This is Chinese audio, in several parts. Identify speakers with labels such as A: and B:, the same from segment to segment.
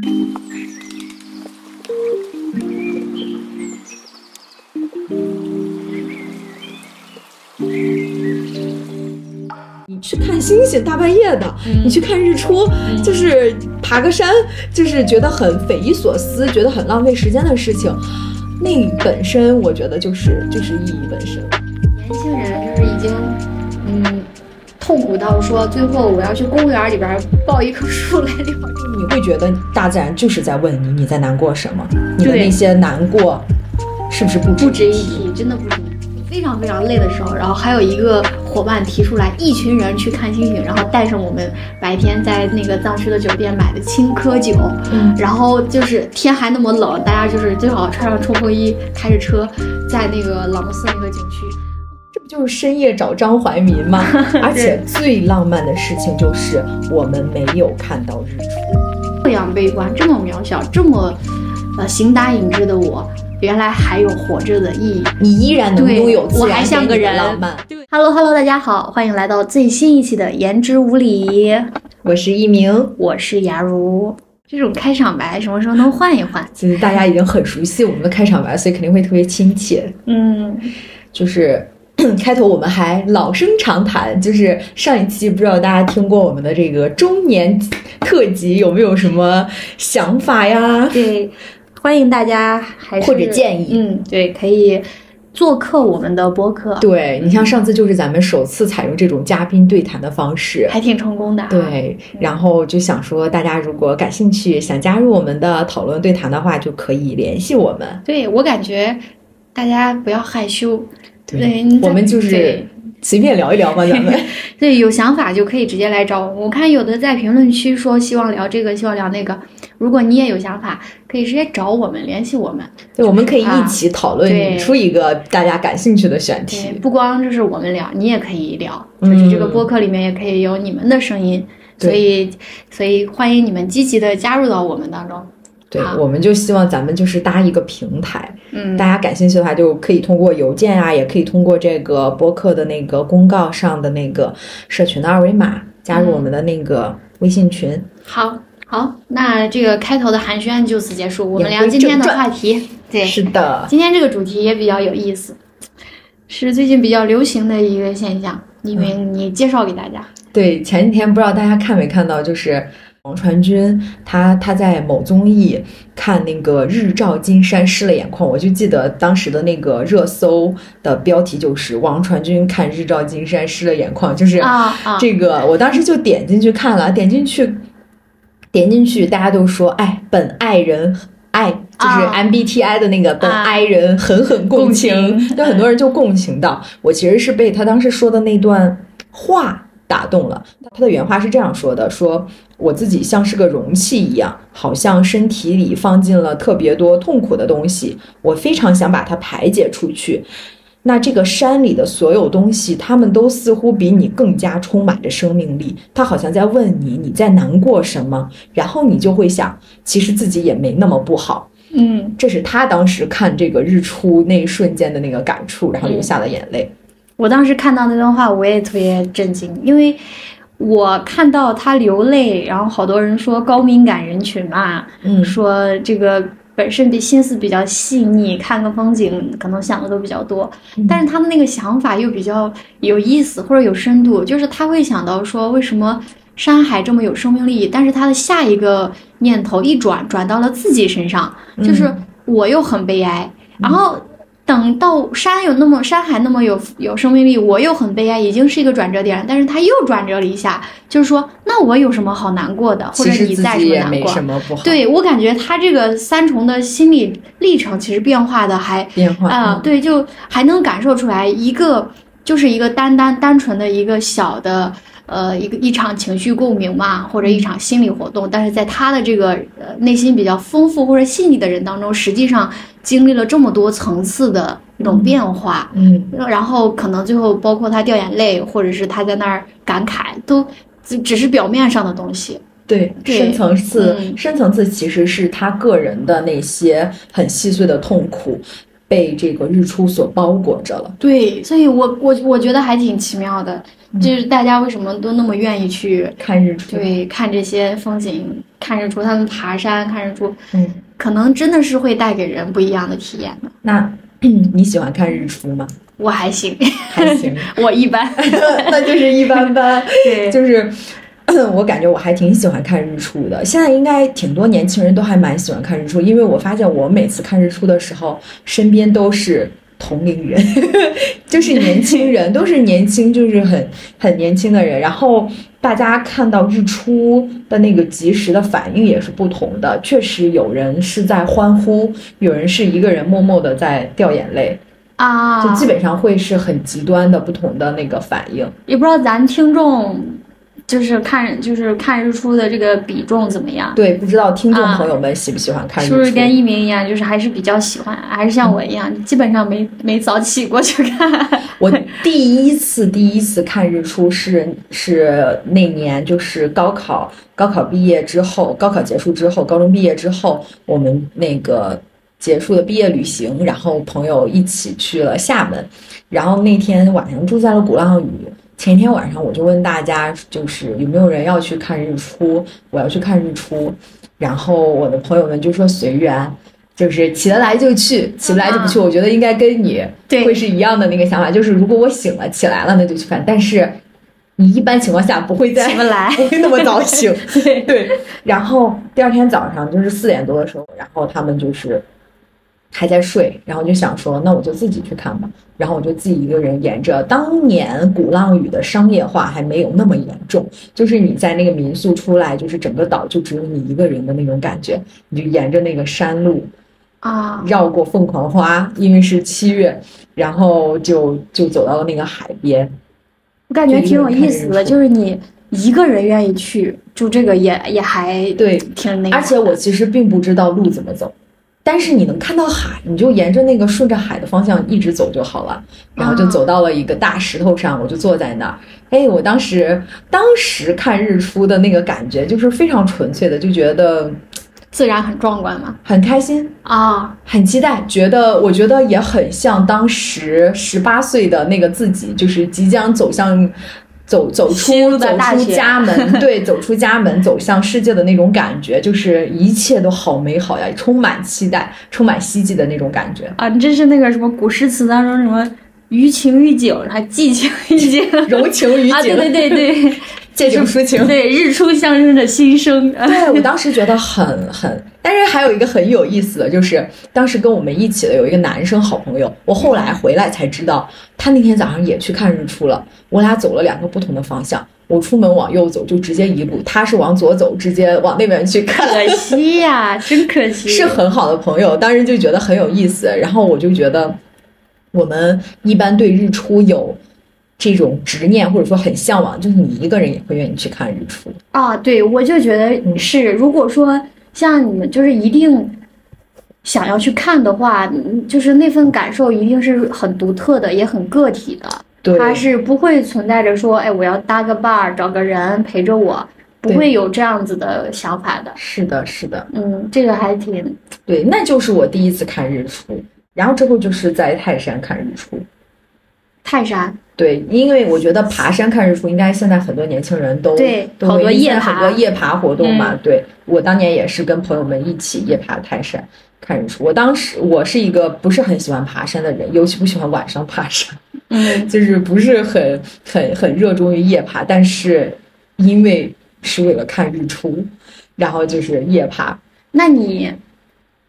A: 你去看星星，大半夜的，你去看日出，就是爬个山，就是觉得很匪夷所思，觉得很浪费时间的事情。那本身，我觉得就是就是意义本身。
B: 年轻人就是已经，嗯，痛苦到说最后我要去公园里边抱一棵树来疗
A: 你会觉得大自然就是在问你，你在难过什么？你的那些难过，是不是不
B: 不值一
A: 提？
B: 真的不值一提。非常非常累的时候，然后还有一个伙伴提出来，一群人去看星星，然后带上我们白天在那个藏区的酒店买的青稞酒，
A: 嗯
B: 然后就是天还那么冷，大家就是最好穿上冲锋衣，开着车在那个朗木寺那个景区。
A: 就是深夜找张怀民嘛？而且最浪漫的事情就是我们没有看到日出。
B: 这样悲观，这么渺小，这么呃形单影只的我，原来还有活着的意义。
A: 你依然能拥有自
B: 我还像个人
A: 浪漫。
B: Hello Hello，大家好，欢迎来到最新一期的言之无理，
A: 我是一鸣，
B: 我是雅茹。这种开场白什么时候能换一换？
A: 其实大家已经很熟悉我们的开场白，所以肯定会特别亲切。
B: 嗯，
A: 就是 开头我们还老生常谈，就是上一期不知道大家听过我们的这个中年特辑，有没有什么想法呀？
B: 对，欢迎大家还是
A: 或者建议
B: 嗯，对，可以做客我们的播客，
A: 对你像上次就是咱们首次采用这种嘉宾对谈的方式。
B: 还挺成功的、啊。，
A: 对，然后就想说，大家如果感兴趣，想加入我们的讨论对谈的话，就可以联系我们。
B: 对我感觉大家不要害羞，对
A: 我们就是随便聊一聊吧，咱们。
B: 对，有想法就可以直接来找我。我看有的在评论区说希望聊这个，希望聊那个。如果你也有想法，可以直接找我们联系我们。
A: 对，我们可以一起讨论，出一个大家感兴趣的选，题。
B: 不光就是我们聊，你也可以聊，就是这个播客里面也可以有你们的声音。
A: 嗯
B: 所以，所以欢迎你们积极的加入到我们当中。
A: 对，我们就希望咱们就是搭一个平台，
B: 嗯
A: 大，家感兴趣的话，就可以通过邮件啊，也可以通过这个播客的那个公告上的那个社群的二维码，加入我们的那个微信群。
B: 好，好，那这个开头的寒暄就此结束，我们聊今天的话题。对，
A: 是的，
B: 今天这个主题也比较有意思，是最近比较流行的一个现象。因为
A: 嗯
B: 你介绍给大家。
A: 对，前几天不知道大家看没看到，就是王传君他他在某综艺看那个日照金山湿了眼眶，我就记得当时的那个热搜的标题就是王传君看日照金山湿了眼眶，就是这个，我当时就点进去看了，点进去，点进去，大家都说，哎，本爱人爱。就是
B: 啊
A: MBTI 的那个本
B: 啊
A: 爱人狠狠共情，
B: 共情
A: 就很多人就共情到。我其实是被他当时说的那段话打动了。他的原话是这样说的：说我自己像是个容器一样，好像身体里放进了特别多痛苦的东西，我非常想把它排解出去。那这个山里的所有东西，他们都似乎比你更加充满着生命力。他好像在问你你在难过什么，然后你就会想，其实自己也没那么不好。
B: 嗯，
A: 这是他当时看这个日出那一瞬间的那个感触，然后流下了眼泪。
B: 我当时看到那段话，我也特别震惊，因为我看到他流泪，然后好多人说高敏感人群嘛，
A: 嗯
B: 说这个本身比心思比较细腻，看个风景可能想的都比较多，
A: 嗯
B: 但是他的那个想法又比较有意思或者有深度，就是他会想到说为什么山海这么有生命力，但是他的下一个念头一转转到了自己身上，就是我又很悲哀，然后。等到山有那么山海那么有有生命力，我又很悲哀，已经是一个转折点了。但是他又转折了一下，就是说，那我有什么好难过的，或者你在
A: 己也没
B: 什么难过？
A: 什么不好。
B: 对我感觉他这个三重的心理历程其实变化的还
A: 变化
B: 啊、对，就还能感受出来一个就是一个单单单纯的一个小的呃一个一场情绪共鸣嘛，或者一场心理活动，但是在他的这个呃内心比较丰富或者细腻的人当中，实际上经历了这么多层次的那种变化。
A: 嗯，
B: 然后可能最后包括他掉眼泪，或者是他在那儿感慨，都只只是表面上的东西。
A: 对，
B: 对
A: 深层次，
B: 嗯
A: 深层次其实是他个人的那些很细碎的痛苦，被这个日出所包裹着了。
B: 对，所以我我我觉得还挺奇妙的，就是大家为什么都那么愿意去
A: 看日出，
B: 对看这些风景，看日出，他们爬山看日出，
A: 嗯，
B: 可能真的是会带给人不一样的体验的。
A: 那 你喜欢看日出吗？
B: 我还行，
A: 还行，
B: 我一般
A: 那就是一般般。
B: 对，
A: 就是 我感觉我还挺喜欢看日出的。现在应该挺多年轻人都还蛮喜欢看日出，因为我发现我每次看日出的时候，身边都是同龄人，就是年轻人，都是年轻，就是很很年轻的人。然后大家看到日出的那个及时的反应也是不同的。确实有人是在欢呼，有人是一个人默默的在掉眼泪。
B: 啊，
A: 就基本上会是很极端的不同的那个反应。
B: 也不知道咱听众就是看就是看日出的这个比重怎么样？
A: 对，不知道听众朋友们喜不喜欢看日
B: 出？是不是跟一鸣一样，就是还是比较喜欢，还是像我一样，基本上没没早起过去看。
A: 我 第一次第一次看日出是是那年就是高考高考毕业之后，高考结束之后，高中毕业之后，我们那个。结束了毕业旅行，然后朋友一起去了厦门，然后那天晚上住在了鼓浪屿。前一天晚上我就问大家，就是有没有人要去看日出？我要去看日出。然后我的朋友们就说随缘，就是起得来就去，起不来就不去。我觉得应该跟你会是一样的那个想法，就是如果我醒了起来了，那就去看。但是你一般情况下不会在
B: 起不来，
A: 不会那么早醒。
B: 对
A: 对。然后第二天早上就是四点多的时候，然后他们就是。还在睡，然后就想说，那我就自己去看吧。然后我就自己一个人沿着当年鼓浪屿的商业化还没有那么严重，就是你在那个民宿出来，就是整个岛就只有你一个人的那种感觉。你就沿着那个山路
B: 啊，
A: 绕过凤凰花，因为是七月，然后就就走到了那个海边。
B: 我感觉挺有意思的，就是你一个人愿意去，就这个也也还
A: 对，
B: 挺那个。
A: 而且我其实并不知道路怎么走。但是你能看到海，你就沿着那个顺着海的方向一直走就好了，然后就走到了一个大石头上，我就坐在那儿。哎，我当时当时看日出的那个感觉就是非常纯粹的，就觉得
B: 自然很壮观嘛，
A: 很开心
B: 啊，
A: 很期待，觉得我觉得也很像当时十八岁的那个自己，就是即将走向。走走出走出家门，对，走出家门走向世界的那种感觉，就是一切都好美好呀，充满期待，充满希冀的那种感觉
B: 啊！你这是那个什么古诗词当中什么余情于景，还寄情于景，
A: 柔情于景 啊！
B: 对对对对。
A: 借景抒情，
B: 对日出象征着新生。
A: 对我当时觉得很很，但是还有一个很有意思的就是，当时跟我们一起的有一个男生好朋友，我后来回来才知道，他那天早上也去看日出了。我俩走了两个不同的方向，我出门往右走就直接一路，他是往左走直接往那边去看。
B: 可惜呀，真可惜。
A: 是很好的朋友，当时就觉得很有意思，然后我就觉得，我们一般对日出有。这种执念或者说很向往，就是你一个人也会愿意去看日出
B: 啊？对，我就觉得是。如果说像你们就是一定想要去看的话，就是那份感受一定是很独特的，也很个体的。
A: 对，
B: 它是不会存在着说，哎，我要搭个伴儿，找个人陪着我，不会有这样子的想法的。
A: 是的，是的。
B: 嗯，这个还挺
A: 对。那就是我第一次看日出，然后之后就是在泰山看日出。
B: 泰山。
A: 对，因为我觉得爬山看日出，应该现在很多年轻人都都
B: 好多夜
A: 爬，很多夜爬活动嘛。对我当年也是跟朋友们一起夜爬泰山看日出。我当时我是一个不是很喜欢爬山的人，尤其不喜欢晚上爬山，
B: 嗯，
A: 就是不是很很很热衷于夜爬。但是因为是为了看日出，然后就是夜爬。
B: 那你？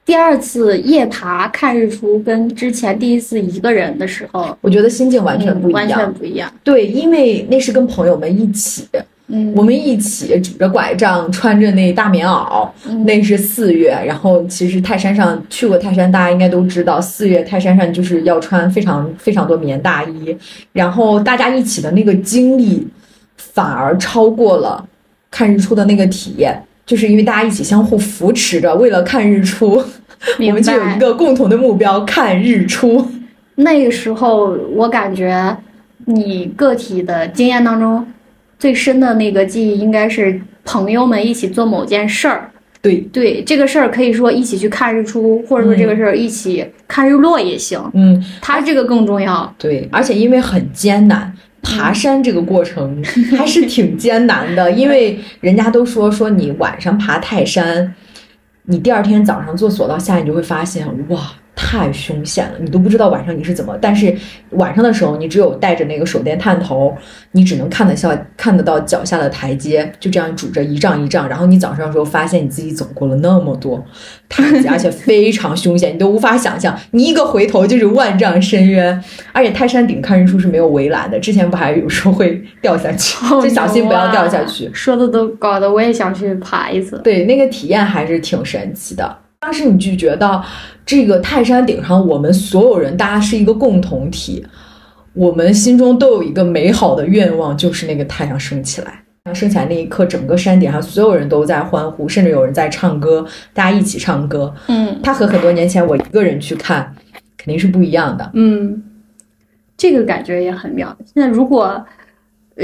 B: 第二次夜爬看日出，跟之前第一次一个人的时候，
A: 我觉得心境完全不一样，
B: 完全不一样。
A: 对，因为那是跟朋友们一起，
B: 嗯，
A: 我们一起拄着拐杖，穿着那大棉袄，那是四月。然后其实泰山上去过泰山，大家应该都知道，四月泰山上就是要穿非常非常多棉大衣。然后大家一起的那个经历，反而超过了看日出的那个体验。就是因为大家一起相互扶持着，为了看日出，我们就有一个共同的目标——看日出。
B: 那个时候，我感觉你个体的经验当中最深的那个记忆，应该是朋友们一起做某件事儿。
A: 对
B: 对，这个事儿可以说一起去看日出，或者说这个事儿一起看日落也行。
A: 嗯，
B: 它这个更重要。
A: 对，而且因为很艰难。爬山这个过程 还是挺艰难的，因为人家都说说你晚上爬泰山，你第二天早上坐索道下，你就会发现哇。太凶险了，你都不知道晚上你是怎么。但是晚上的时候，你只有带着那个手电探头，你只能看得下看得到脚下的台阶，就这样拄着一丈一丈。然后你早上的时候发现你自己走过了那么多台阶，而且非常凶险，你都无法想象，你一个回头就是万丈深渊。而且泰山顶看日出是没有围栏的，之前不还有时候会掉下去，就小心不要掉下去。
B: 说的都搞得我也想去爬一次。
A: 对，那个体验还是挺神奇的。当时你就觉得，这个泰山顶上，我们所有人，大家是一个共同体，我们心中都有一个美好的愿望，就是那个太阳升起来。升起来那一刻，整个山顶上所有人都在欢呼，甚至有人在唱歌，大家一起唱歌。
B: 嗯，
A: 它和很多年前我一个人去看，肯定是不一样的。
B: 嗯，这个感觉也很妙。现在如果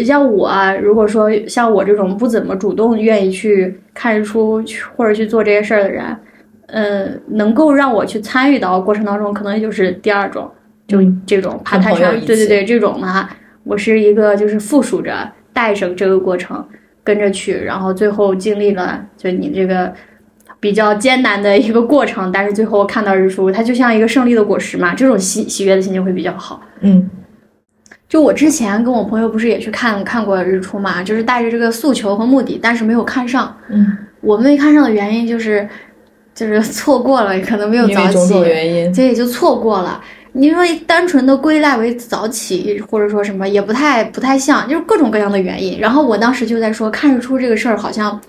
B: 像我，如果说像我这种不怎么主动愿意去看日出，或者去做这些事儿的人。嗯，能够让我去参与到过程当中，可能就是第二种，就这种爬泰山，对对对，这种呢，我是一个就是附属着带着这个过程跟着去，然后最后经历了就你这个比较艰难的一个过程，但是最后看到日出，它就像一个胜利的果实嘛，这种喜喜悦的心情会比较好。
A: 嗯，
B: 就我之前跟我朋友不是也去看看过日出嘛，就是带着这个诉求和目的，但是没有看上。
A: 嗯，
B: 我没看上的原因就是。就是 错过了，可能没有早起，
A: 这
B: 也就错过了。你说单纯的归纳为早起，或者说什么，也不太不太像，就是各种各样的原因。然后我当时就在说，看日出这个事儿好像，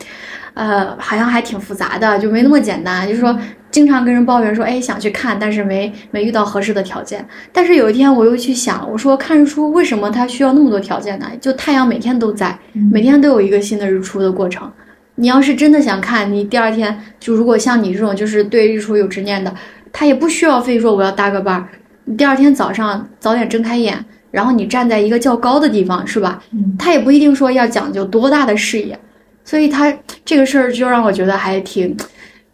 B: 呃，好像还挺复杂的，就没那么简单。就是说，经常跟人抱怨说，哎，想去看，但是没没遇到合适的条件。但是有一天我又去想，我说看日出为什么它需要那么多条件呢？就太阳每天都在，每天都有一个新的日出的过程。你要是真的想看，你第二天就如果像你这种就是对日出有执念的，他也不需要非说我要搭个伴儿。你第二天早上早点睁开眼，然后你站在一个较高的地方，是吧？他也不一定说要讲究多大的视野，所以他这个事儿就让我觉得还挺，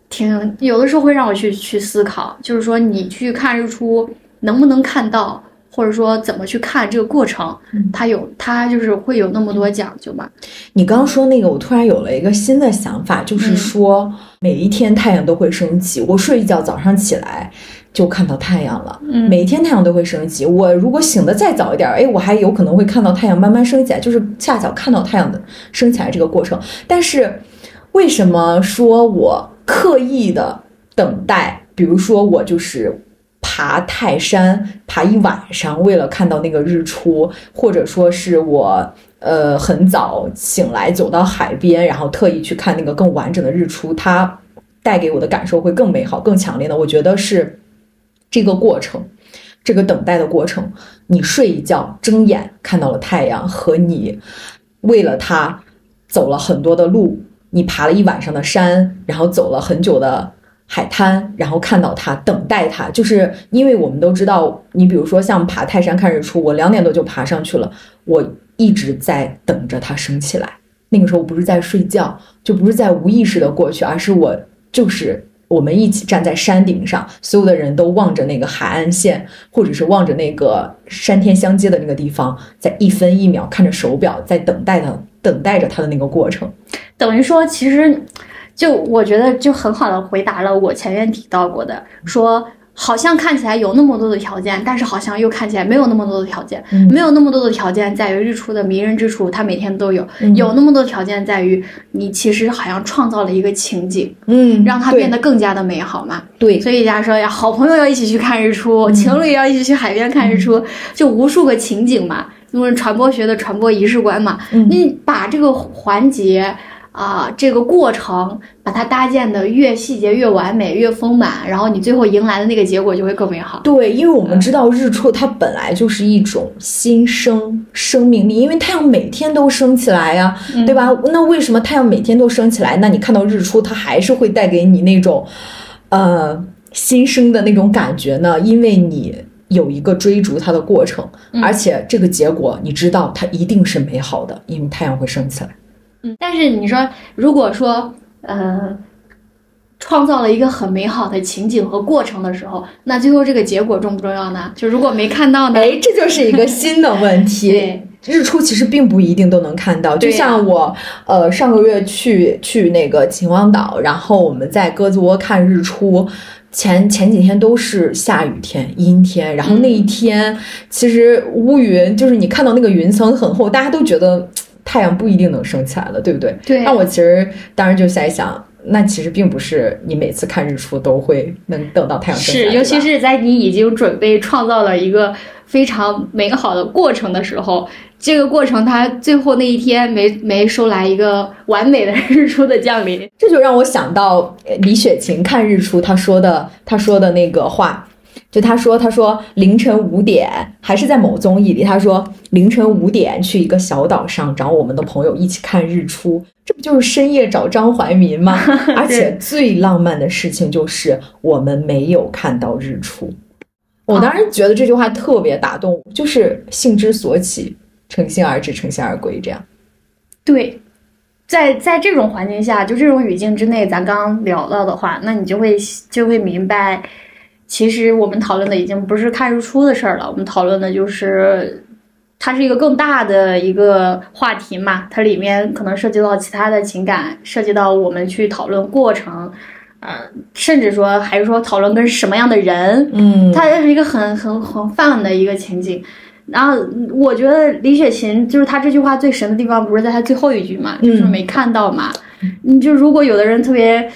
B: 挺有的时候会让我去去思考，就是说你去看日出能不能看到。或者说怎么去看这个过程，它有它就是会有那么多讲究吧。
A: 你刚刚说那个，我突然有了一个新的想法，就是说每一天太阳都会升起。我睡一觉，早上起来就看到太阳了。
B: 嗯，
A: 每一天太阳都会升起。我如果醒得再早一点，哎，我还有可能会看到太阳慢慢升起来，就是恰巧看到太阳的升起来这个过程。但是为什么说我刻意的等待？比如说我就是。爬泰山，爬一晚上，为了看到那个日出，或者说是我呃很早醒来走到海边，然后特意去看那个更完整的日出，它带给我的感受会更美好、更强烈的。我觉得是这个过程，这个等待的过程。你睡一觉，睁眼看到了太阳，和你为了它走了很多的路，你爬了一晚上的山，然后走了很久的。海滩，然后看到它，等待它，就是因为我们都知道，你比如说像爬泰山看日出，我两点多就爬上去了，我一直在等着它升起来。那个时候不是在睡觉，就不是在无意识的过去，而是我就是我们一起站在山顶上，所有的人都望着那个海岸线，或者是望着那个山天相接的那个地方，在一分一秒看着手表，在等待它，等待着它的那个过程，
B: 等于说其实。就我觉得就很好的回答了我前面提到过的，说好像看起来有那么多的条件，但是好像又看起来没有那么多的条件，没有那么多的条件在于日出的迷人之处，它每天都有，有那么多条件在于你其实好像创造了一个情景，
A: 嗯，
B: 让它变得更加的美好嘛。
A: 对，
B: 所以人家说呀，好朋友要一起去看日出，情侣要一起去海边看日出，就无数个情景嘛，因为传播学的传播仪式观嘛，你把这个环节。啊，这个过程把它搭建的越细节越完美越丰满，然后你最后迎来的那个结果就会更美好。
A: 对，因为我们知道日出它本来就是一种新生生命力，因为太阳每天都升起来呀，对吧？那为什么太阳每天都升起来？那你看到日出，它还是会带给你那种，呃，新生的那种感觉呢？因为你有一个追逐它的过程，而且这个结果你知道它一定是美好的，因为太阳会升起来。
B: 嗯，但是你说，如果说，呃，创造了一个很美好的情景和过程的时候，那最后这个结果重不重要呢？就如果没看到呢？
A: 哎，这就是一个新的问题。
B: 对，
A: 日出其实并不一定都能看到，就像我呃上个月去去那个秦皇岛，然后我们在鸽子窝看日出。前前几天都是下雨天、阴天，然后那一天其实乌云就是你看到那个云层很厚，大家都觉得嘖太阳不一定能升起来了，对不对？
B: 对
A: 那我其实当时就在想，那其实并不是你每次看日出都会能等到太阳升起来，
B: 是，尤其是在你已经准备创造了一个非常美好的过程的时候，这个过程它最后那一天没没收来一个完美的 日出的降临。
A: 这就让我想到呃李雪琴看日出，她说的她说的那个话，就他说他说凌晨五点，还是在某综艺里，他说凌晨五点去一个小岛上找我们的朋友一起看日出，这不就是深夜找张怀民吗？而且最浪漫的事情就是我们没有看到日出。我当时觉得这句话特别打动我，就是兴之所起，乘兴而至，乘兴而归，这样。
B: 对，在在这种环境下，就这种语境之内，咱刚刚聊到的话，那你就会就会明白，其实我们讨论的已经不是看日出的事儿了，我们讨论的就是。它是一个更大的一个话题嘛，它里面可能涉及到其他的情感，涉及到我们去讨论过程，呃，甚至说还是说讨论跟什么样的人，
A: 嗯，
B: 它是一个很很很泛的一个情景。然后我觉得李雪琴就是她这句话最神的地方，不是在她最后一句嘛，就是
A: 嗯
B: 没看到嘛。你就如果有的人特别，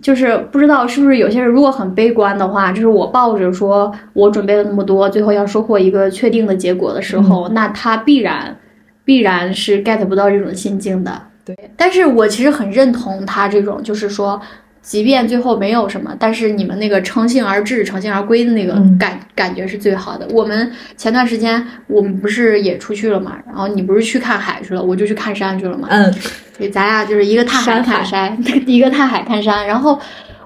B: 就是不知道是不是有些人如果很悲观的话，就是我抱着说我准备了那么多，最后要收获一个确定的结果的时候，那他必然必然是 get 不到这种心境的。
A: 对，
B: 但是我其实很认同他这种，就是说。即便最后没有什么，但是你们那个乘兴而至、乘兴而归的那个
A: 嗯
B: 感、感觉是最好的。我们前段时间我们不是也出去了嘛，然后你不是去看海去了，我就去看山去了嘛。
A: 嗯
B: 对咱俩就是一个踏海看山，一个踏海看山。然后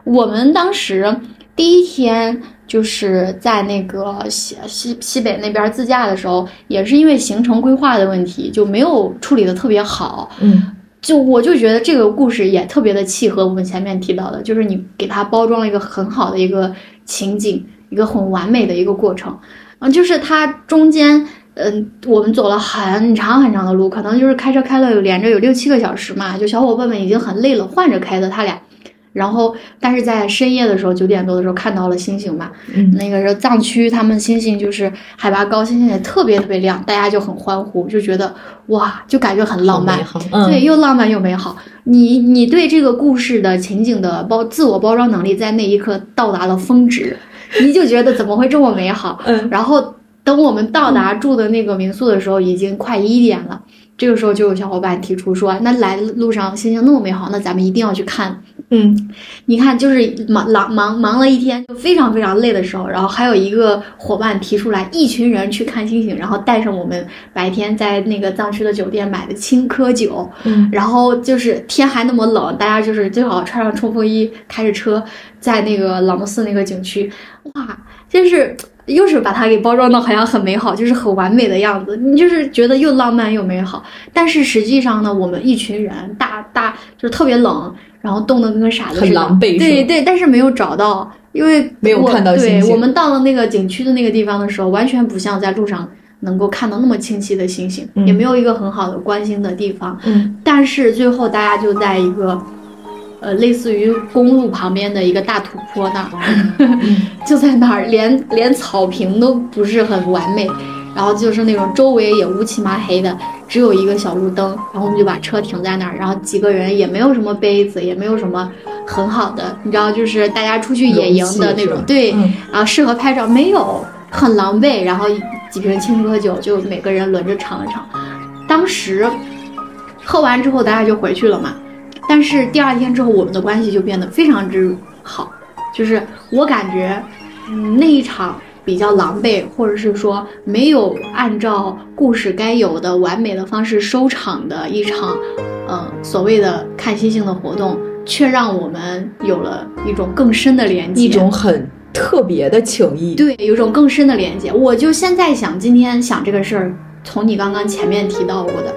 B: 我们当时第一天就是在那个西西西北那边自驾的时候，也是因为行程规划的问题，就没有处理的特别好。
A: 嗯
B: 就我就觉得这个故事也特别的契合我们前面提到的，就是你给他包装了一个很好的一个情景，一个很完美的一个过程。嗯，就是他中间，嗯，我们走了很长很长的路，可能就是开车开了有连着有六七个小时嘛，就小伙伴们已经很累了，换着开的他俩。然后，但是在深夜的时候，九点多的时候看到了星星嘛，
A: 嗯
B: 那个时候藏区，他们星星就是海拔高，星星也特别特别亮，大家就很欢呼，就觉得哇，就感觉很浪漫
A: 嗯
B: 对，又浪漫又美好。你你对这个故事的情景的包自我包装能力，在那一刻到达了峰值，你就觉得怎么会这么美好？
A: 嗯
B: 然后等我们到达住的那个民宿的时候，已经快一点了。这个时候就有小伙伴提出说，那来路上星星那么美好，那咱们一定要去看。
A: 嗯。
B: 你看，就是忙忙忙忙了一天，就非常非常累的时候，然后还有一个伙伴提出来，一群人去看星星，然后带上我们白天在那个藏区的酒店买的青稞酒，
A: 嗯。
B: 然后就是天还那么冷，大家就是最好穿上冲锋衣，开着车在那个朗木寺那个景区，哇，就是又是把它给包装的好像很美好，就是很完美的样子，你就是觉得又浪漫又美好。但是实际上呢，我们一群人大大就是特别冷，然后冻得跟个傻子似的，
A: 很狼狈
B: 对对，但是没有找到，因为
A: 没有
B: 我
A: 看到星星
B: 对我们到了那个景区的那个地方的时候，完全不像在路上。能够看到那么清晰的星星，
A: 嗯
B: 也没有一个很好的观星的地方。
A: 嗯
B: 但是最后大家就在一个，呃，类似于公路旁边的一个大土坡那儿，就在那儿，连连草坪都不是很完美，然后就是那种周围也乌漆麻黑的，只有一个小路灯，然后我们就把车停在那儿，然后几个人也没有什么杯子，也没有什么很好的，你知道，就是大家出去野营的那种对，
A: 嗯。
B: 然后适合拍照没有，很狼狈，然后几瓶青稞酒就每个人轮着尝了尝，当时喝完之后大家就回去了嘛，但是第二天之后我们的关系就变得非常之好，就是我感觉，嗯，那一场比较狼狈，或者是说没有按照故事该有的完美的方式收场的一场，呃，所谓的看星星的活动，却让我们有了一种更深的连接，
A: 一种很特别的情谊。
B: 对，有一种更深的连接。我就现在想，今天想这个事儿，从你刚刚前面提到过的，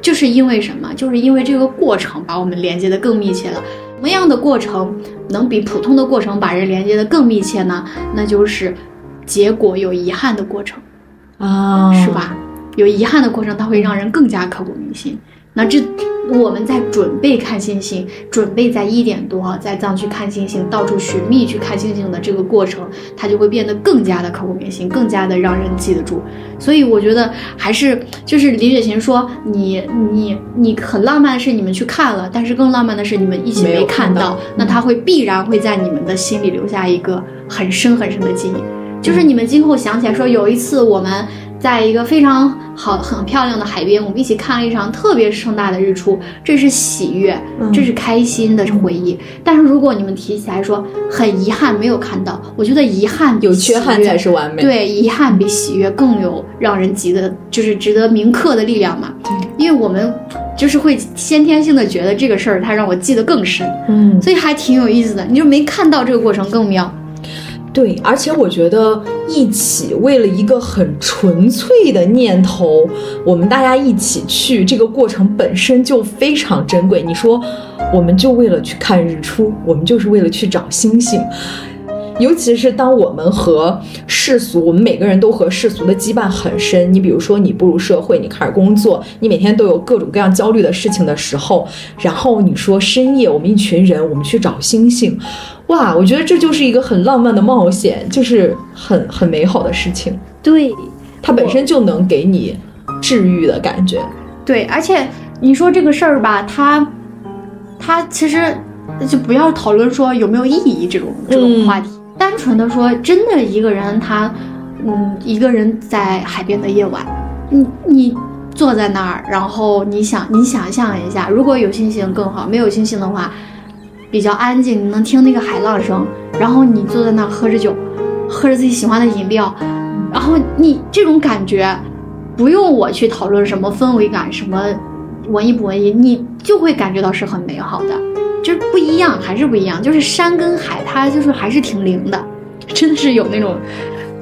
B: 就是因为什么？就是因为这个过程把我们连接的更密切了。什么样的过程能比普通的过程把人连接的更密切呢？那就是结果有遗憾的过程，
A: 啊，
B: 是？吧？有遗憾的过程，它会让人更加刻骨铭心。那这我们在准备看星星，准备在一点多在藏区看星星，到处寻觅去看星星的这个过程，它就会变得更加的刻骨铭心，更加的让人记得住。所以我觉得还是就是李雪琴说，你你你很浪漫的是你们去看了，但是更浪漫的是你们一起没看到，那它会必然会在你们的心里留下一个很深很深的记忆，就是你们今后想起来说有一次我们。在一个非常好、很漂亮的海边，我们一起看了一场特别盛大的日出，这是喜悦，这是开心的回忆。但是如果你们提起来说很遗憾没有看到，我觉得遗憾
A: 有缺憾才是完美。
B: 对，遗憾比喜悦更有让人记得，就是值得铭刻的力量嘛。因为我们就是会先天性的觉得这个事儿，它让我记得更深。
A: 嗯，
B: 所以还挺有意思的。你就没看到这个过程更妙。
A: 对，而且我觉得一起为了一个很纯粹的念头，我们大家一起去，这个过程本身就非常珍贵。你说，我们就为了去看日出，我们就是为了去找星星。尤其是当我们和世俗，我们每个人都和世俗的羁绊很深。你比如说，你步入社会，你开始工作，你每天都有各种各样焦虑的事情的时候，然后你说深夜，我们一群人，我们去找星星，哇，我觉得这就是一个很浪漫的冒险，就是很很美好的事情。
B: 对，
A: 它本身就能给你治愈的感觉。
B: 对，而且你说这个事儿吧，它它其实就不要讨论说有没有意义这种这种话题。单纯的说，真的一个人，他，嗯，一个人在海边的夜晚，你你坐在那儿，然后你想，你想象一下，如果有星星更好，没有星星的话，比较安静，你能听那个海浪声，然后你坐在那儿喝着酒，喝着自己喜欢的饮料，然后你这种感觉，不用我去讨论什么氛围感，什么文艺不文艺，你就会感觉到是很美好的。就是不一样，还是不一样。就是山跟海，它就是还是挺灵的，真的是有那种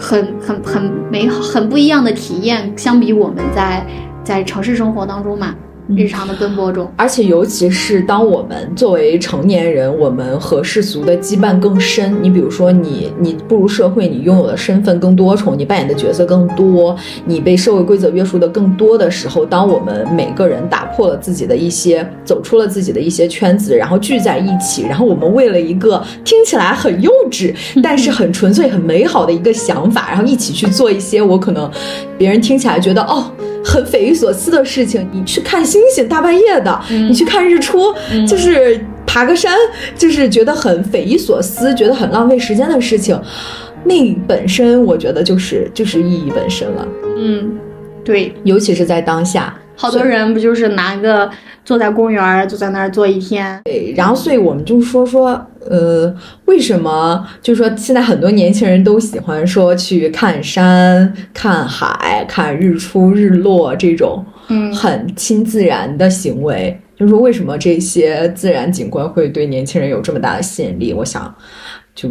B: 很很很美好、很不一样的体验。相比我们在在城市生活当中嘛。日常的奔波中，
A: 而且尤其是当我们作为成年人，我们和世俗的羁绊更深。你比如说，你你步入社会，你拥有的身份更多重，你扮演的角色更多，你被社会规则约束的更多的时候，当我们每个人打破了自己的一些，走出了自己的一些圈子，然后聚在一起，然后我们为了一个听起来很幼稚，但是很纯粹、很美好的一个想法，然后一起去做一些我可能别人听起来觉得哦。很匪夷所思的事情，你去看星星，大半夜的，你去看日出，就是爬个山，就是觉得很匪夷所思，觉得很浪费时间的事情，那本身我觉得就是就是意义本身了。
B: 嗯，对，
A: 尤其是在当下。
B: 好多人不就是拿个坐在公园，就在那儿坐一天？
A: 对，然后所以我们就说说，呃，为什么就是说现在很多年轻人都喜欢说去看山、看海、看日出日落这种，
B: 嗯，
A: 很亲自然的行为。就是说为什么这些自然景观会对年轻人有这么大的吸引力？我想就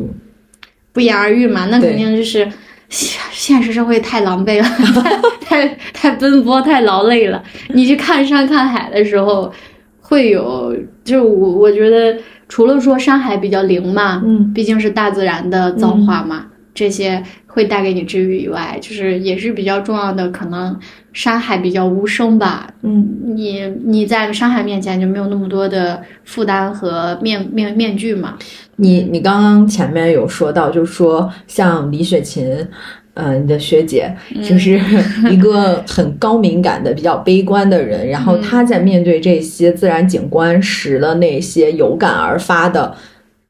B: 不言而喻嘛。那肯定就是。现现实社会太狼狈了，太太太奔波，太劳累了。你去看山看海的时候，会有，就是我我觉得，除了说山海比较灵嘛，
A: 嗯，
B: 毕竟是大自然的造化嘛，这些会带给你治愈以外，就是也是比较重要的，可能山海比较无声吧，
A: 嗯，
B: 你你在山海面前就没有那么多的负担和面面面具嘛。
A: 你你刚刚前面有说到，就是说像李雪琴，嗯，你的学姐就是一个很高敏感的、比较悲观的人，然后她在面对这些自然景观时的那些有感而发的，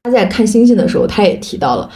A: 她在看星星的时候，她也提到了，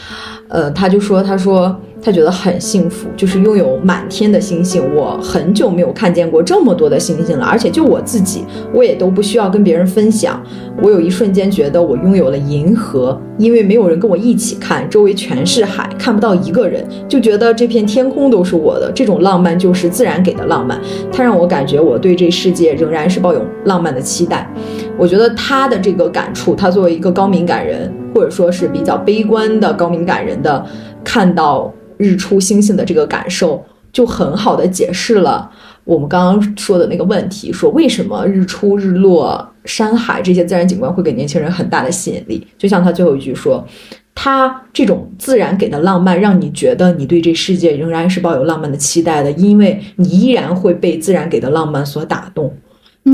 A: 呃，他就说，他说。他觉得很幸福，就是拥有满天的星星。我很久没有看见过这么多的星星了，而且就我自己，我也都不需要跟别人分享。我有一瞬间觉得我拥有了银河，因为没有人跟我一起看，周围全是海，看不到一个人，就觉得这片天空都是我的。这种浪漫就是自然给的浪漫，它让我感觉我对这世界仍然是抱有浪漫的期待。我觉得他的这个感触，他作为一个高敏感人，或者说是比较悲观的高敏感人的，看到。日出星星的这个感受，就很好的解释了我们刚刚说的那个问题：说为什么日出、日落、山海这些自然景观会给年轻人很大的吸引力？就像他最后一句说，它这种自然给的浪漫，让你觉得你对这世界仍然是抱有浪漫的期待的，因为你依然会被自然给的浪漫所打动。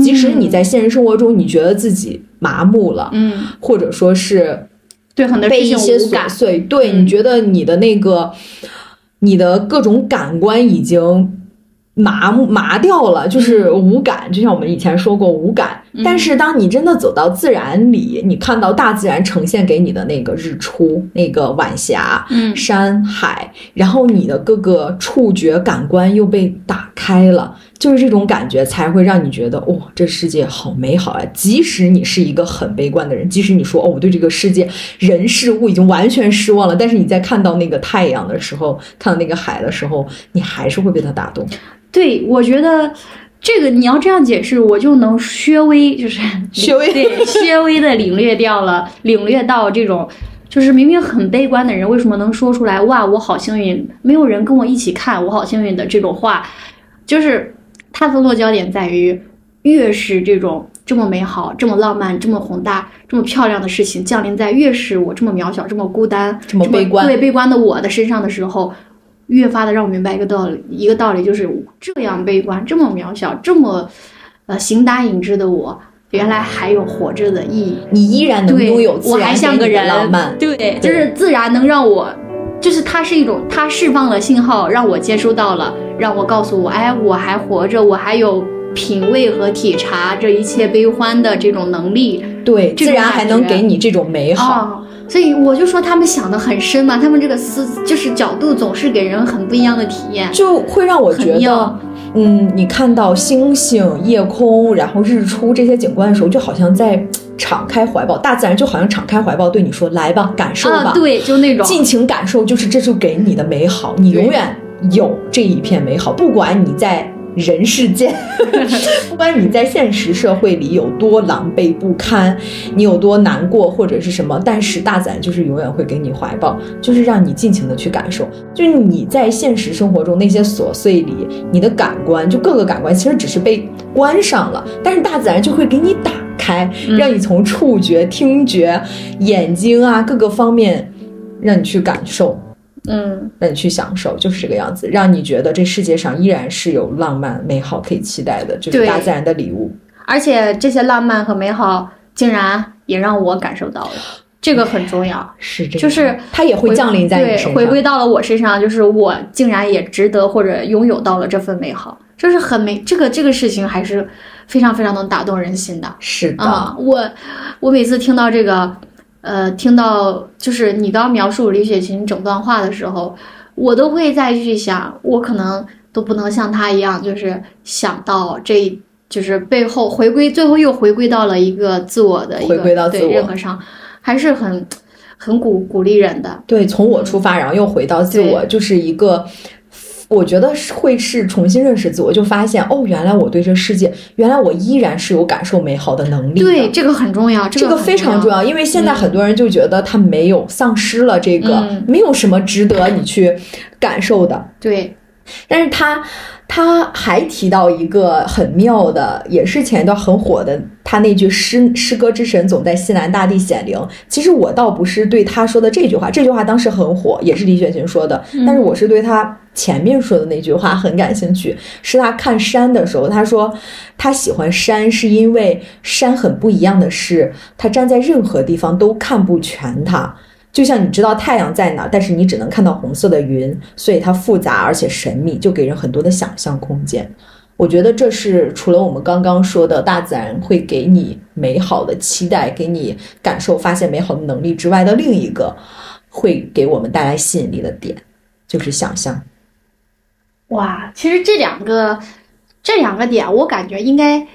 A: 即使你在现实生活中，你觉得自己麻木了，
B: 嗯，
A: 或者说是
B: 对很多
A: 被一些
B: 事情无感
A: 琐，碎，对
B: 嗯。
A: 你觉得你的那个，你的各种感官已经麻木麻掉了，就是无感。就像我们以前说过无感，
B: 嗯。
A: 但是当你真的走到自然里，你看到大自然呈现给你的那个日出、那个晚霞、
B: 嗯。
A: 山海，然后你的各个触觉感官又被打开了，就是这种感觉才会让你觉得，哇、这世界好美好啊！即使你是一个很悲观的人，即使你说，哦，我对这个世界人事物已经完全失望了，但是你在看到那个太阳的时候，看到那个海的时候，你还是会被它打动。
B: 对，我觉得这个你要这样解释，我就能稍微就是
A: 稍微
B: 对稍微的领略掉了，领略到这种。就是明明很悲观的人，为什么能说出来“哇，我好幸运，没有人跟我一起看，我好幸运”的这种话？就是它的落脚点在于，越是这种这么美好、这么浪漫、这么宏大、这么漂亮的事情降临在越是我这么渺小、这么孤单、
A: 这么悲观
B: 对悲观的我的身上的时候，越发的让我明白一个道理，一个道理就是这样悲观、这么渺小、这么呃形单影只的我，原来还有活着的意义。
A: 你依然能
B: 对，
A: 拥有自
B: 我还
A: 然
B: 人，
A: 浪漫。
B: 对，就是自然能让我，就是它是一种，它释放了信号，让我接收到了，让我告诉我，哎，我还活着，我还有品味和体察这一切悲欢的这种能力。
A: 对，自然还能给你这种美好。
B: 哦，所以我就说他们想的很深嘛，他们这个思就是角度总是给人很不一样的体验。
A: 就会让我觉得，嗯，你看到星星、夜空，然后日出这些景观的时候，就好像在敞开怀抱，大自然就好像敞开怀抱对你说：“来吧，感受吧，
B: 啊，对，就那种
A: 尽情感受。”就是这就给你的美好，你永远有这一片美好，不管你在。人世间，不管你在现实社会里有多狼狈不堪，你有多难过或者是什么，但是大自然就是永远会给你怀抱，就是让你尽情的去感受。就是你在现实生活中那些琐碎里，你的感官就各个感官其实只是被关上了，但是大自然就会给你打开，
B: 嗯
A: 让你从触觉、听觉、眼睛啊各个方面，让你去感受。
B: 嗯，
A: 让你去享受，就是这个样子，让你觉得这世界上依然是有浪漫、美好可以期待的，就是大自然的礼物。
B: 而且这些浪漫和美好竟然也让我感受到了，这个很重要。
A: 是这样，
B: 就是
A: 它也会降临在你身上。
B: 对，回归到了我身上，就是我竟然也值得或者拥有到了这份美好，就是很美。这个这个事情还是非常非常能打动人心的
A: 是的，
B: 啊！我我每次听到这个，呃，听到就是你刚描述李雪琴整段话的时候，我都会再去想，我可能都不能像她一样，就是想到这。就是背后回归，最后又回归到了一个自我的一个
A: 回归到自
B: 对
A: 我
B: 认可上，还是很很鼓鼓励人的。
A: 对，从我出发，然后又回到自我，
B: 对
A: 就是一个。我觉得是会是重新认识自我，就发现哦，原来我对这世界，原来我依然是有感受美好的能力的。
B: 对，这个很重要，
A: 这个
B: 很
A: 非常重要，因为现在很多人就觉得他没有丧失了这个，
B: 嗯
A: 没有什么值得你去感受的。
B: 对，
A: 但是他他还提到一个很妙的，也是前一段很火的，他那句诗诗歌之神总在西南大地显灵。其实我倒不是对他说的这句话，这句话当时很火，也是李雪琴说的，但是我是对他前面说的那句话很感兴趣，是他看山的时候，他说他喜欢山是因为山很不一样的是，他站在任何地方都看不全它。就像你知道太阳在哪，但是你只能看到红色的云，所以它复杂而且神秘，就给人很多的想象空间。我觉得这是除了我们刚刚说的大自然会给你美好的期待，给你感受、发现美好的能力之外的另一个会给我们带来吸引力的点，就是想象。
B: 哇，其实这两个这两个点，我感觉应该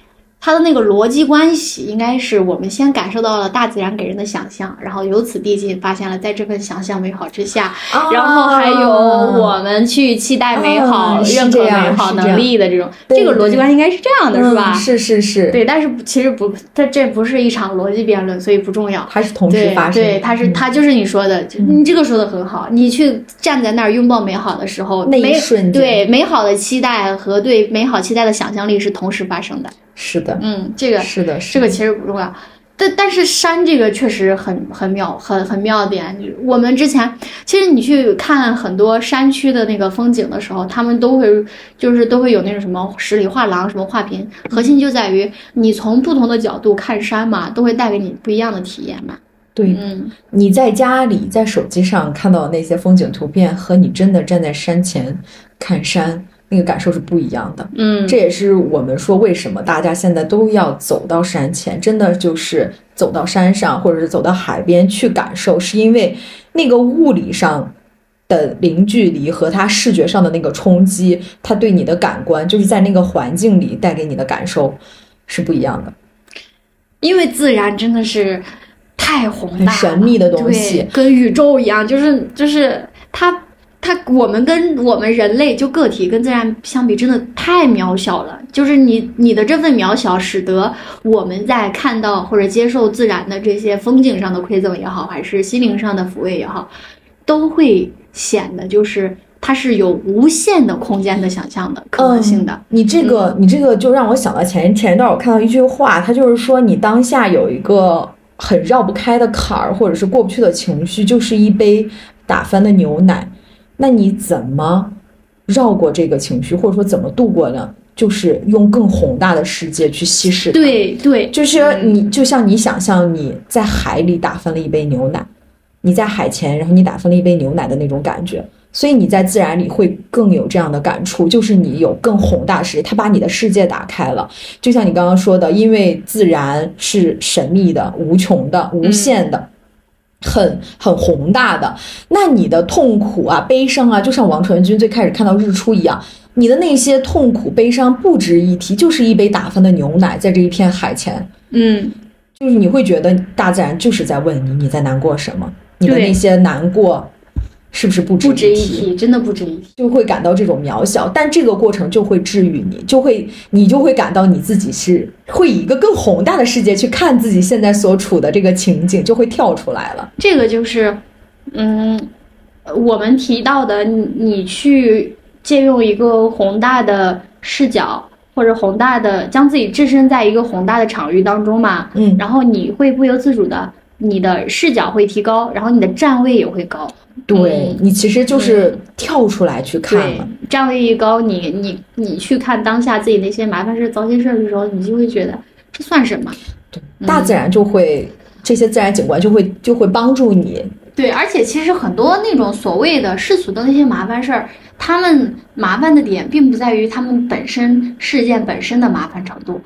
B: 它的那个逻辑关系，应该是我们先感受到了大自然给人的想象，然后由此递进，发现了在这份想象美好之下，然后还有我们去期待美好、认可美好能力的这种，
A: 对
B: 这个逻辑关系应该是这样的，是吧？
A: 嗯是是是，
B: 对，但是其实不，它这不是一场逻辑辩论，所以不重要。
A: 它是同时
B: 对
A: 发生的。
B: 对，它是
A: 嗯
B: 它就是你说的，就你这个说的很好。你去站在那儿拥抱美好的时候，
A: 那一瞬间
B: 对美好的期待和对美好期待的想象力是同时发生的。
A: 是的，
B: 嗯，这个
A: 是的，
B: 这个其实不重要。但但是山这个确实很很妙，很很妙点。我们之前其实你去看很多山区的那个风景的时候，他们都会就是都会有那种什么十里画廊、什么画屏，核心就在于你从不同的角度看山嘛，都会带给你不一样的体验嘛。
A: 对，
B: 嗯，
A: 你在家里在手机上看到的那些风景图片，和你真的站在山前看山，那个感受是不一样的。
B: 嗯，
A: 这也是我们说为什么大家现在都要走到山前，真的就是走到山上，或者是走到海边去感受，是因为那个物理上的零距离和它视觉上的那个冲击，它对你的感官，就是在那个环境里带给你的感受是不一样的。
B: 因为自然真的是太宏大
A: 神秘的东西，
B: 跟宇宙一样，就是就是它它我们跟我们人类就个体跟自然相比，真的太渺小了。就是你你的这份渺小，使得我们在看到或者接受自然的这些风景上的馈赠也好，还是心灵上的抚慰也好，都会显得就是它是有无限的空间的想象的可能性的。
A: 你这个，你这个就让我想到前前一段我看到一句话，它就是说你当下有一个很绕不开的坎儿，或者是过不去的情绪，就是一杯打翻的牛奶。那你怎么绕过这个情绪，或者说怎么度过呢？就是用更宏大的世界去稀释。
B: 对对，
A: 就是你，就像你想象你在海里打翻了一杯牛奶，你在海前，然后你打翻了一杯牛奶的那种感觉，所以你在自然里会更有这样的感触，就是你有更宏大的世界，它把你的世界打开了。就像你刚刚说的，因为自然是神秘的、无穷的、无限的。很很宏大的，那你的痛苦啊、悲伤啊，就像王传君最开始看到日出一样，你的那些痛苦、悲伤不值一提，就是一杯打翻的牛奶，在这一片海前，
B: 嗯，
A: 就是你会觉得大自然就是在问你，你在难过什么？你的那些难过是不是不值
B: 不值一
A: 提？
B: 真的不值一提。
A: 就会感到这种渺小，但这个过程就会治愈你，就会你就会感到你自己是会以一个更宏大的世界去看自己现在所处的这个情景，就会跳出来了。
B: 这个就是，嗯，我们提到的，你你去借用一个宏大的视角，或者宏大的将自己置身在一个宏大的场域当中嘛，
A: 嗯
B: 然后你会不由自主的，你的视角会提高，然后你的站位也会高。
A: 对
B: 嗯
A: 你其实就是跳出来去看
B: 对
A: 了。，
B: 站位一高，你你你去看当下自己那些麻烦事、糟心事儿的时候，你就会觉得这算什么？
A: 对，大自然就会这些自然景观就会就会帮助你。
B: 对，而且其实很多那种所谓的世俗的那些麻烦事儿，他们麻烦的点并不在于他们本身事件本身的麻烦程度，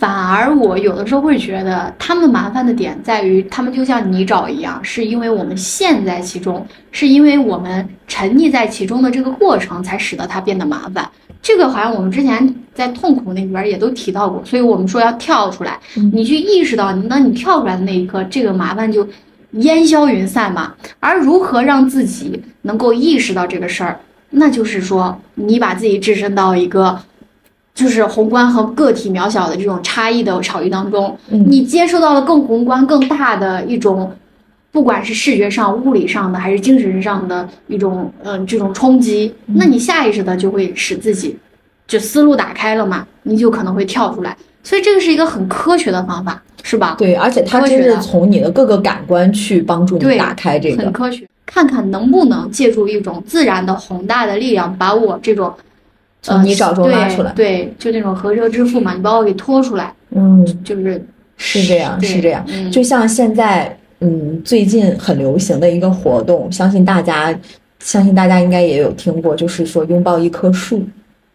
B: 反而我有的时候会觉得他们麻烦的点在于，他们就像泥沼一样，是因为我们陷在其中，是因为我们沉溺在其中的这个过程，才使得它变得麻烦。这个好像我们之前在痛苦那里边也都提到过，所以我们说要跳出来，
A: 嗯
B: 你去意识到，当你跳出来的那一刻，这个麻烦就烟消云散嘛。而如何让自己能够意识到这个事儿，那就是说，你把自己置身到一个就是宏观和个体渺小的这种差异的场域当中，
A: 嗯
B: 你接受到了更宏观、更大的一种，不管是视觉上、物理上的，还是精神上的一种，嗯、这种冲击，那你下意识的就会使自己就思路打开了嘛，你就可能会跳出来。所以这个是一个很科学的方法，是吧？
A: 对，而且它真是从你的各个感官去帮助你
B: 对
A: 打开这个。
B: 很科学，看看能不能借助一种自然的宏大的力量，把我这种
A: 从泥沼中拉出来
B: 对，对，就那种河蛇之腹嘛，你把我给拖出来，
A: 嗯，
B: 就是
A: 是这样，是这样。
B: 嗯，
A: 就像现在，嗯，最近很流行的一个活动，相信大家，相信大家应该也有听过，就是说拥抱一棵树。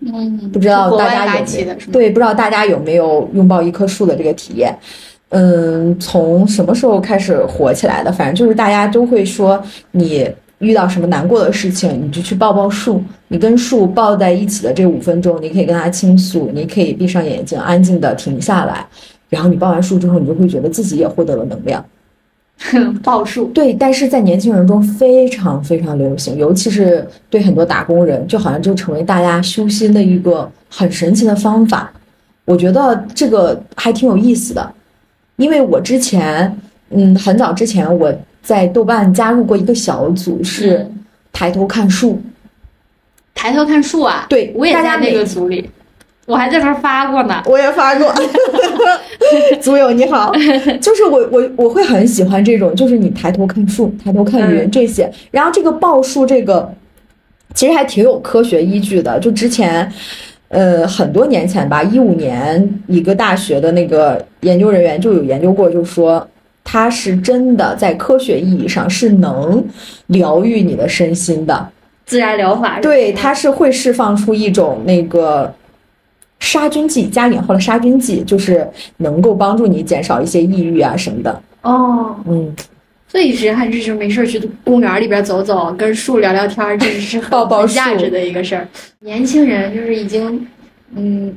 B: 嗯，
A: 不知道大家有？对，不知道大家有没有拥抱一棵树的这个体验？嗯，从什么时候开始火起来的？反正就是大家都会说，你遇到什么难过的事情，你就去抱抱树。你跟树抱在一起的这五分钟，你可以跟它倾诉，你可以闭上眼睛，安静的停下来。然后你抱完树之后，你就会觉得自己也获得了能量。
B: 抱树，
A: 对，但是在年轻人中非常非常流行，尤其是对很多打工人，就好像就成为大家修心的一个很神奇的方法。我觉得这个还挺有意思的，因为我之前，嗯，很早之前我在豆瓣加入过一个小组，是
B: 嗯。
A: 抬头看树。
B: 抬头看树啊，
A: 对
B: 我也在那个组里，我还在那儿发过呢。
A: 我也发过，组友你好，就是我我我会很喜欢这种，就是你抬头看树，抬头看云
B: 嗯。
A: 这些，然后这个报数这个其实还挺有科学依据的，就之前。呃，很多年前吧，一五年一个大学的那个研究人员就有研究过，就说它是真的在科学意义上是能疗愈你的身心的。
B: 自然疗法
A: 对，它是会释放出一种那个杀菌剂，加引号的杀菌剂，就是能够帮助你减少一些抑郁啊什么的。
B: 哦，
A: 嗯，
B: 所以人还是没事儿去公园里边走走，跟树聊聊天儿，这是很
A: 抱抱
B: 很价值的一个事儿。年轻人就是已经，嗯，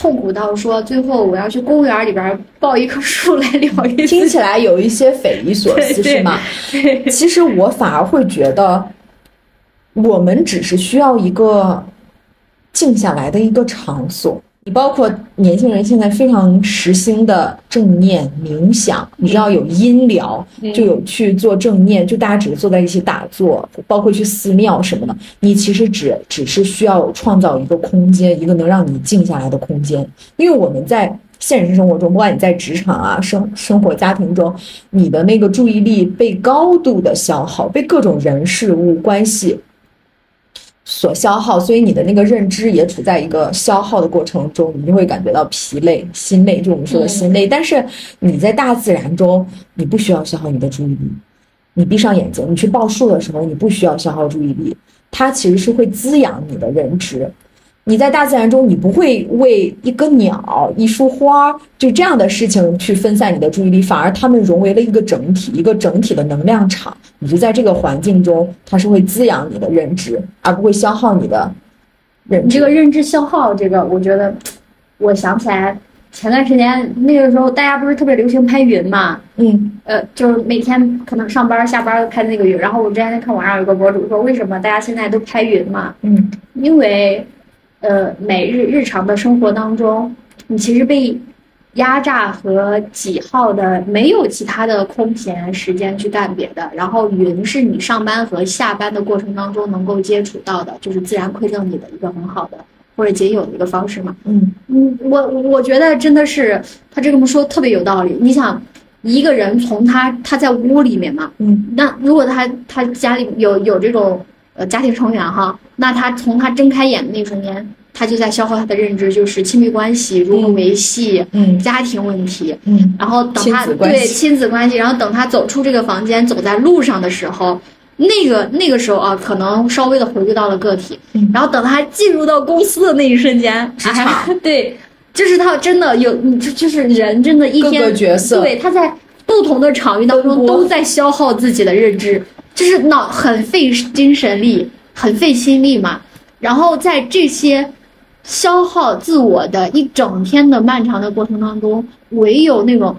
B: 痛苦到说最后我要去公园里边抱一棵树来疗愈自己。
A: 听起来有一些匪夷所思，是吗？其实我反而会觉得，我们只是需要一个静下来的一个场所。你包括年轻人现在非常时兴的正念冥想，你知道有音疗，
B: 嗯
A: 就有去做正念，就大家只是坐在一起打坐，包括去寺庙什么的。你其实只只是需要创造一个空间，一个能让你静下来的空间。因为我们在现实生活中，不管你在职场啊、生生活、家庭中，你的那个注意力被高度的消耗，被各种人事物关系所消耗，所以你的那个认知也处在一个消耗的过程中，你就会感觉到疲累、心累，就我们说的心累。但是你在大自然中，你不需要消耗你的注意力，你闭上眼睛，你去报数的时候，你不需要消耗注意力，它其实是会滋养你的认知。你在大自然中，你不会为一个鸟、一束花就这样的事情去分散你的注意力，反而它们融为了一个整体，一个整体的能量场。你就在这个环境中，它是会滋养你的认知，而不会消耗你的认知。
B: 你这个认知消耗，这个我觉得，我想起来前段时间那个时候，大家不是特别流行拍云嘛？
A: 嗯
B: 呃，就是每天可能上班下班都拍那个云。然后我之前看网上有个博主说，为什么大家现在都拍云嘛？
A: 嗯
B: 因为，呃，每日日常的生活当中，你其实被压榨和挤耗的，没有其他的空闲时间去干别的。然后云是你上班和下班的过程当中能够接触到的，就是自然馈赠你的一个很好的或者仅有的一个方式嘛。
A: 嗯
B: 嗯，我我觉得真的是他这么说特别有道理。你想，一个人从他他在屋里面嘛，
A: 嗯
B: 那如果他他家里有有这种呃家庭成员哈，那他从他睁开眼的那一瞬间，他就在消耗他的认知，就是亲密关系如何
A: 嗯
B: 维系、
A: 嗯
B: 家庭问题，
A: 嗯
B: 然后等他对亲子关系，然后等他走出这个房间，走在路上的时候。那个那个时候啊，可能稍微的回归到了个体，
A: 嗯
B: 然后等他进入到公司的那一瞬间，
A: 职场
B: 哎 对，就是他真的有，你就就是人真的一天
A: 各个角色
B: 对，他在不同的场域当中都在消耗自己的认知，就是脑很费精神力，很费心力嘛。然后在这些消耗自我的一整天的漫长的过程当中，唯有那种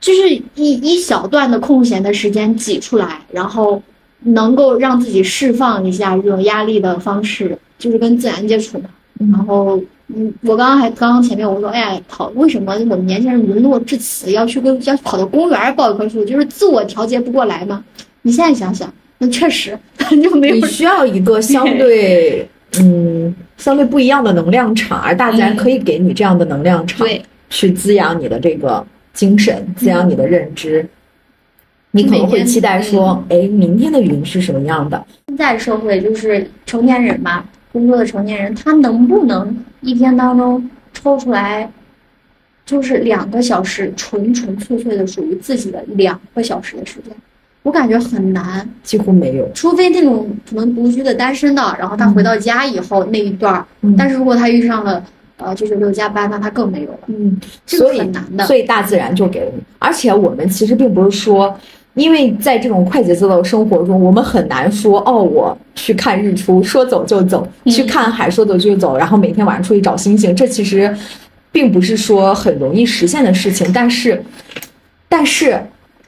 B: 就是一一小段的空闲的时间挤出来，然后能够让自己释放一下这种压力的方式，就是跟自然接触嘛。然后，嗯，我刚刚还刚刚前面我说，哎呀，跑为什么我们年轻人沦落至此，要去跟要跑到公园儿抱一棵树，就是自我调节不过来吗？你现在想想，那确实 就没有
A: 你需要一个相对嗯相对不一样的能量场，而大自然
B: 嗯
A: 可以给你这样的能量场，
B: 对
A: 去滋养你的这个精神，滋养你的认知。你可能会期待说，哎，明天的云是什么样的？
B: 现在社会就是成年人嘛，工作的成年人，他能不能一天当中抽出来，就是两个小时纯纯粹粹的属于自己的两个小时的时间？我感觉很难，
A: 几乎没有。
B: 除非那种可能独居的单身的，然后他回到家以后那一段儿，
A: 嗯
B: 但是如果他遇上了呃九九六加班，那他更没有了，
A: 嗯，
B: 这个
A: 所以
B: 很难的。
A: 所以大自然就给了你。而且我们其实并不是说，因为在这种快节奏的生活中，我们很难说哦，我去看日出，说走就走；
B: 嗯
A: 去看海，说走就走，然后每天晚上出去找星星。这其实并不是说很容易实现的事情，但是，但是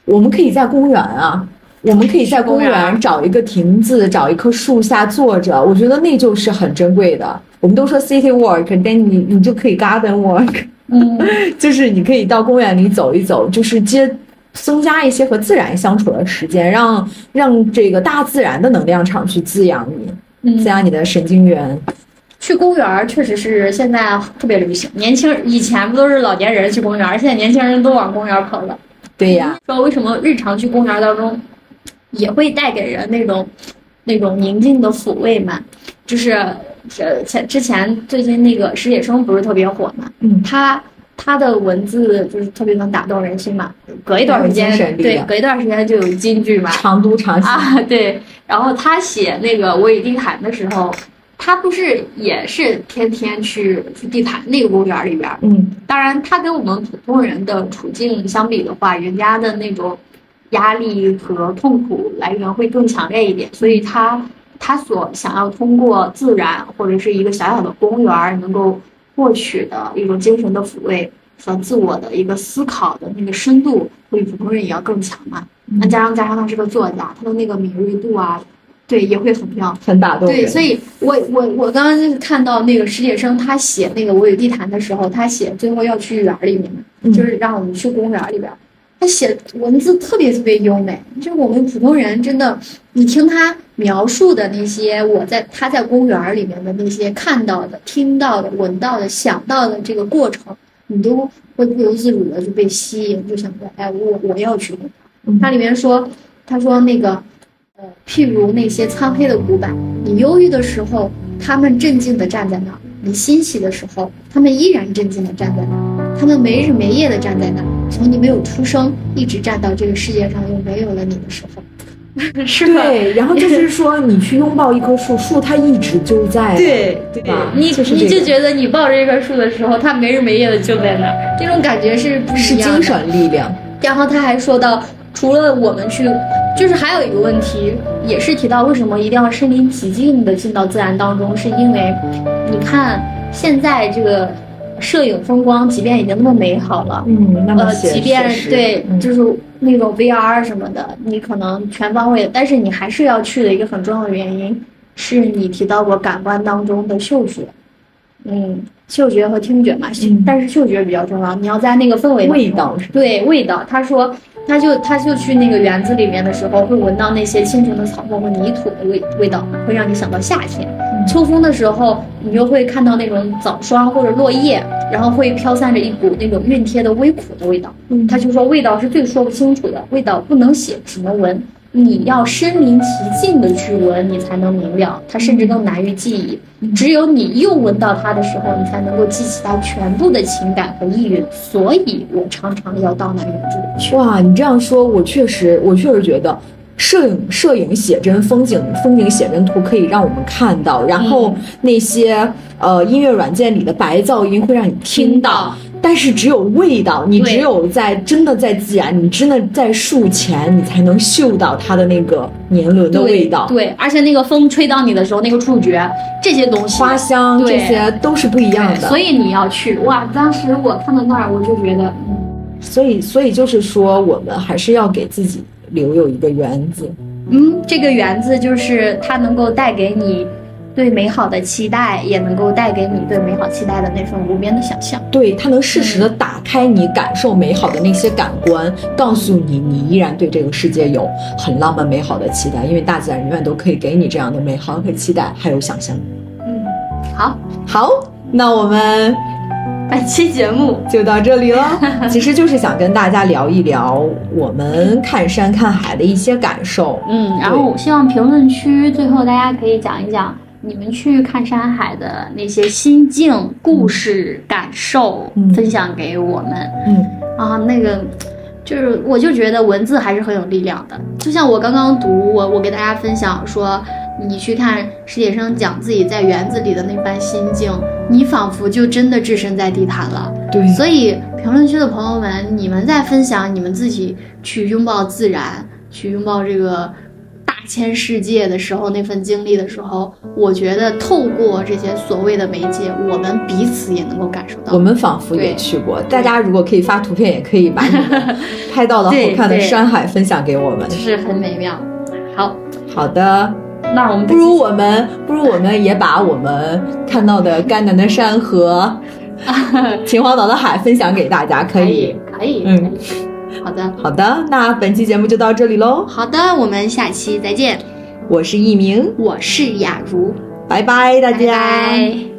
A: 我们可以在公园啊。我们可以在公园
B: 园
A: 找一个亭子，找一棵树下坐着，我觉得那就是很珍贵的。我们都说 city walk，但你你就可以 garden walk，
B: 嗯，
A: 就是你可以到公园里走一走，就是接增加一些和自然相处的时间，让让这个大自然的能量场去滋养你，滋
B: 嗯，
A: 养你的神经元。
B: 去公园儿确实是现在特别流行，年轻以前不都是老年人去公园儿，现在年轻人都往公园儿跑了。
A: 对呀，
B: 说为什么日常去公园当中也会带给人那种那种宁静的抚慰嘛？就是呃前之前最近那个史铁生不是特别火嘛？
A: 嗯，
B: 他他的文字就是特别能打动人心嘛。隔一段时间对，隔一段时间就有金句嘛。
A: 长都长西，
B: 啊，对。然后他写那个《我与地毯》的时候，他不是也是天天去去地坛那个公园里边儿。
A: 嗯，
B: 当然，他跟我们普通人的处境相比的话，人家的那种压力和痛苦来源会更强烈一点，所以他他所想要通过自然或者是一个小小的公园儿能够获取的一种精神的抚慰和自我的一个思考的那个深度，会比普通人也要更强嘛。那加上加上他是个作家，他的那个敏锐度啊，对，也会很漂亮。
A: 很打动。
B: 对，所以我我我刚刚就是看到那个史铁生他写那个《我与地坛》的时候，他写最后要去园儿里面，
A: 嗯
B: 就是让我们去公园儿里边儿。他写文字特别特别优美，就是我们普通人真的，你听他描述的那些我在他在公园里面的那些看到的、听到的、闻到的、想到的这个过程，你都会不由自主的就被吸引，就想着，哎，我我要去公园儿。
A: 嗯
B: 里面说，他说那个，呃，譬如那些苍黑的古板，你忧郁的时候，他们镇静地站在那儿；你欣喜的时候，他们依然镇静地站在那儿。他们没日没夜地站在那儿，从你没有出生，一直站到这个世界上又没有了你的时候，是吧？
A: 对，然后就是说，你去拥抱一棵树，树它一直就在。，
B: 对对
A: 吧
B: 你你
A: 就是这个
B: 就觉得你抱着一棵树的时候，它没日没夜的就在那儿，这种感觉是不
A: 是
B: 一样的。
A: 精神力量。
B: 然后他还说到，除了我们去，就是还有一个问题，也是提到为什么一定要身临其境的进到自然当中，是因为你看现在这个摄影风光，即便已经那么美好了，
A: 嗯，那么
B: 呃，即便对，
A: 嗯。
B: 就是那种 VR 什么的，你可能全方位，但是你还是要去的一个很重要的原因，是你提到过感官当中的嗅觉，嗯，嗅觉和听觉嘛，
A: 嗯。
B: 但是嗅觉比较重要，你要在那个氛围当中
A: 味道是
B: 对味道。他说，他就他就去那个园子里面的时候，会闻到那些清晨的草木和泥土的味味道，会让你想到夏天。秋风的时候，你就会看到那种早霜或者落叶，然后会飘散着一股那种熨帖的微苦的味道。
A: 嗯
B: 他就说味道是最说不清楚的，味道不能写，只能闻。你要身临其境的去闻，你才能明了。它甚至更难于记忆。只有你又闻到它的时候，你才能够记起它全部的情感和意蕴。所以我常常要到那里去。
A: 哇，你这样说，我确实，我确实觉得。摄影摄影写真风景风景写真图可以让我们看到，然后
B: 嗯
A: 那些呃音乐软件里的白噪音会让你听到，但是只有味道，你只有在真的在自然，你真的在树前，你才能嗅到它的那个年轮的味道，
B: 对，而且那个风吹到你的时候，那个触觉，这些东西，
A: 花香这些都是不一样的。
B: 所以你要去哇！当时我看到那儿，我就觉得，嗯，
A: 所以所以就是说，我们还是要给自己留有一个园子。
B: 嗯，这个园子就是它能够带给你对美好的期待，也能够带给你对美好期待的那份无边的想象。
A: 对，它能适时的打开你感受美好的那些感官，告诉你你依然对这个世界有很浪漫美好的期待，因为大自然永远都可以给你这样的美好和期待，还有想象。
B: 嗯，好，
A: 好，那我们
B: 本期节目
A: 就到这里了。其实就是想跟大家聊一聊我们看山看海的一些感受。
B: 嗯，然后我希望评论区最后大家可以讲一讲你们去看山海的那些心境、故事、感受，
A: 嗯
B: 分享给我们
A: 嗯
B: 啊。那个就是，我就觉得文字还是很有力量的。就像我刚刚读，我我给大家分享说，你去看史铁生讲自己在园子里的那番心境，你仿佛就真的置身在地坛了。
A: 对，
B: 所以评论区的朋友们，你们在分享你们自己去拥抱自然、去拥抱这个大千世界的时候，那份经历的时候，我觉得透过这些所谓的媒介，我们彼此也能够感受到。
A: 我们仿佛也去过。大家如果可以发图片，也可以把你们 拍到的好看的山海分享给我们。
B: 就是很美妙。好，
A: 好的，
B: 那我们
A: 不如我们不如我们也把我们看到的甘南的山和 秦皇岛的海分享给大家，可以
B: 可以。可以，
A: 嗯。
B: 好的，
A: 好的，那本期节目就到这里喽。
B: 好的，我们下期再见。
A: 我是一鸣，
B: 我是雅茹。
A: 拜拜，大
B: 拜
A: 家。
B: 拜。